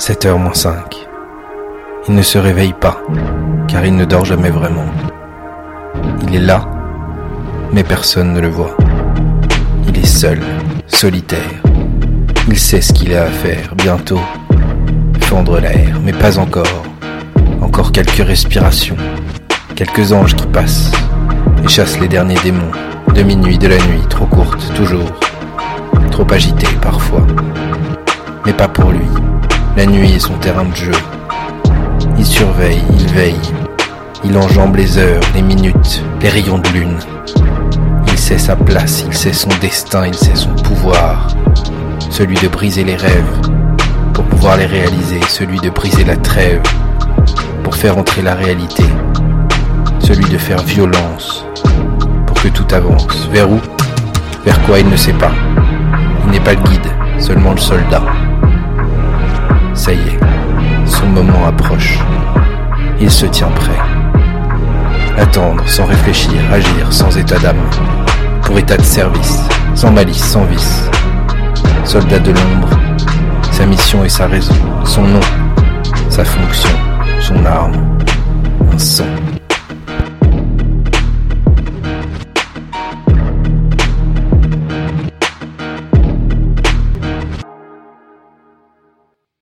7h moins 5. Il ne se réveille pas, car il ne dort jamais vraiment. Il est là, mais personne ne le voit. Il est seul, solitaire. Il sait ce qu'il a à faire, bientôt. Fendre l'air, mais pas encore. Encore quelques respirations, quelques anges qui passent et chassent les derniers démons. De minuit, de la nuit, trop courte, toujours. Trop agitée parfois. Mais pas pour lui. La nuit est son terrain de jeu. Il surveille, il veille. Il enjambe les heures, les minutes, les rayons de lune. Il sait sa place, il sait son destin, il sait son pouvoir. Celui de briser les rêves pour pouvoir les réaliser. Celui de briser la trêve pour faire entrer la réalité. Celui de faire violence pour que tout avance. Vers où? Vers quoi? Il ne sait pas. Il n'est pas le guide, seulement le soldat. Ça y est, son moment approche. Il se tient prêt. Attendre sans réfléchir, agir sans état d'âme. Pour état de service, sans malice, sans vice. Soldat de l'ombre, sa mission et sa raison, son nom, sa fonction, son arme, un sang.